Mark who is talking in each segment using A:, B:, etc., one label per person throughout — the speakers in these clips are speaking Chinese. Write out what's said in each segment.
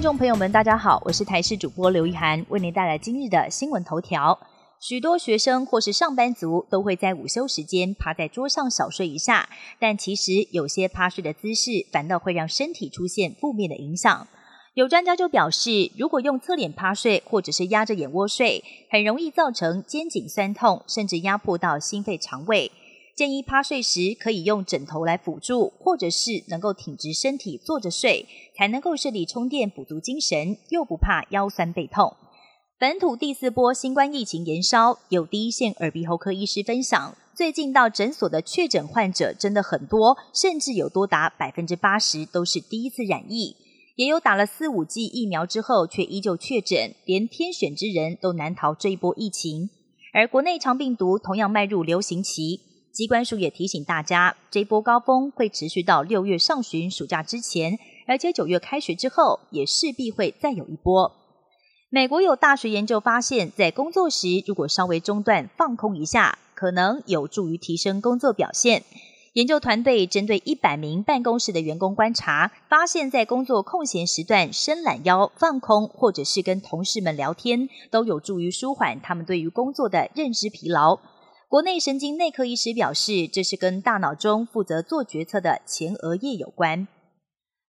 A: 众朋友们，大家好，我是台视主播刘一涵，为您带来今日的新闻头条。许多学生或是上班族都会在午休时间趴在桌上小睡一下，但其实有些趴睡的姿势反倒会让身体出现负面的影响。有专家就表示，如果用侧脸趴睡或者是压着眼窝睡，很容易造成肩颈酸痛，甚至压迫到心肺肠胃。建议趴睡时可以用枕头来辅助，或者是能够挺直身体坐着睡，才能够顺利充电补足精神，又不怕腰酸背痛。本土第四波新冠疫情延烧，有第一线耳鼻喉科医师分享，最近到诊所的确诊患者真的很多，甚至有多达百分之八十都是第一次染疫，也有打了四五剂疫苗之后却依旧确诊，连天选之人都难逃这一波疫情。而国内长病毒同样迈入流行期。机关署也提醒大家，这波高峰会持续到六月上旬暑假之前，而且九月开学之后也势必会再有一波。美国有大学研究发现，在工作时如果稍微中断放空一下，可能有助于提升工作表现。研究团队针对一百名办公室的员工观察，发现，在工作空闲时段伸懒腰、放空，或者是跟同事们聊天，都有助于舒缓他们对于工作的认知疲劳。国内神经内科医师表示，这是跟大脑中负责做决策的前额叶有关。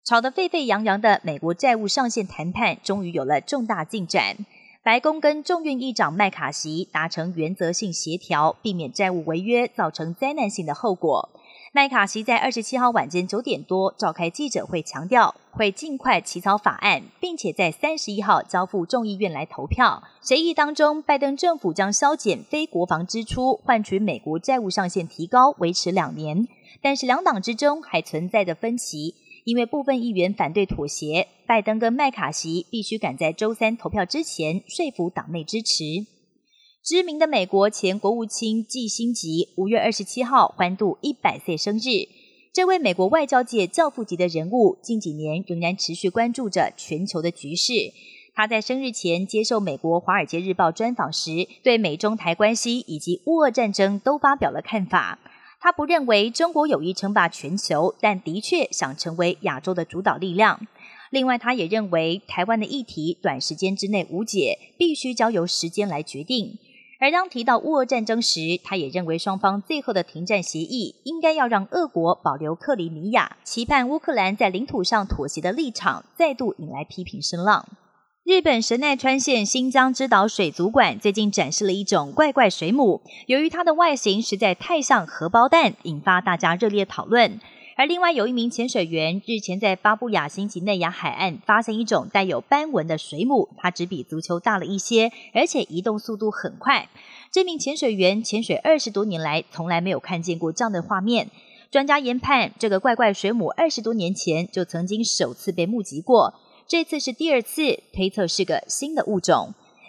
A: 吵得沸沸扬扬的美国债务上限谈判终于有了重大进展，白宫跟众院议长麦卡锡达成原则性协调，避免债务违约造成灾难性的后果。麦卡锡在二十七号晚间九点多召开记者会，强调会尽快起草法案，并且在三十一号交付众议院来投票。协议当中，拜登政府将削减非国防支出，换取美国债务上限提高，维持两年。但是两党之中还存在着分歧，因为部分议员反对妥协，拜登跟麦卡锡必须赶在周三投票之前说服党内支持。知名的美国前国务卿季辛吉五月二十七号欢度一百岁生日。这位美国外交界教父级的人物，近几年仍然持续关注着全球的局势。他在生日前接受美国《华尔街日报》专访时，对美中台关系以及乌俄战争都发表了看法。他不认为中国有意称霸全球，但的确想成为亚洲的主导力量。另外，他也认为台湾的议题短时间之内无解，必须交由时间来决定。而当提到乌俄战争时，他也认为双方最后的停战协议应该要让俄国保留克里米亚，期盼乌克兰在领土上妥协的立场再度引来批评声浪。日本神奈川县新疆之岛水族馆最近展示了一种怪怪水母，由于它的外形实在太像荷包蛋，引发大家热烈讨论。而另外有一名潜水员日前在巴布亚新几内亚海岸发现一种带有斑纹的水母，它只比足球大了一些，而且移动速度很快。这名潜水员潜水二十多年来，从来没有看见过这样的画面。专家研判，这个怪怪水母二十多年前就曾经首次被目击过，这次是第二次，推测是个新的物种。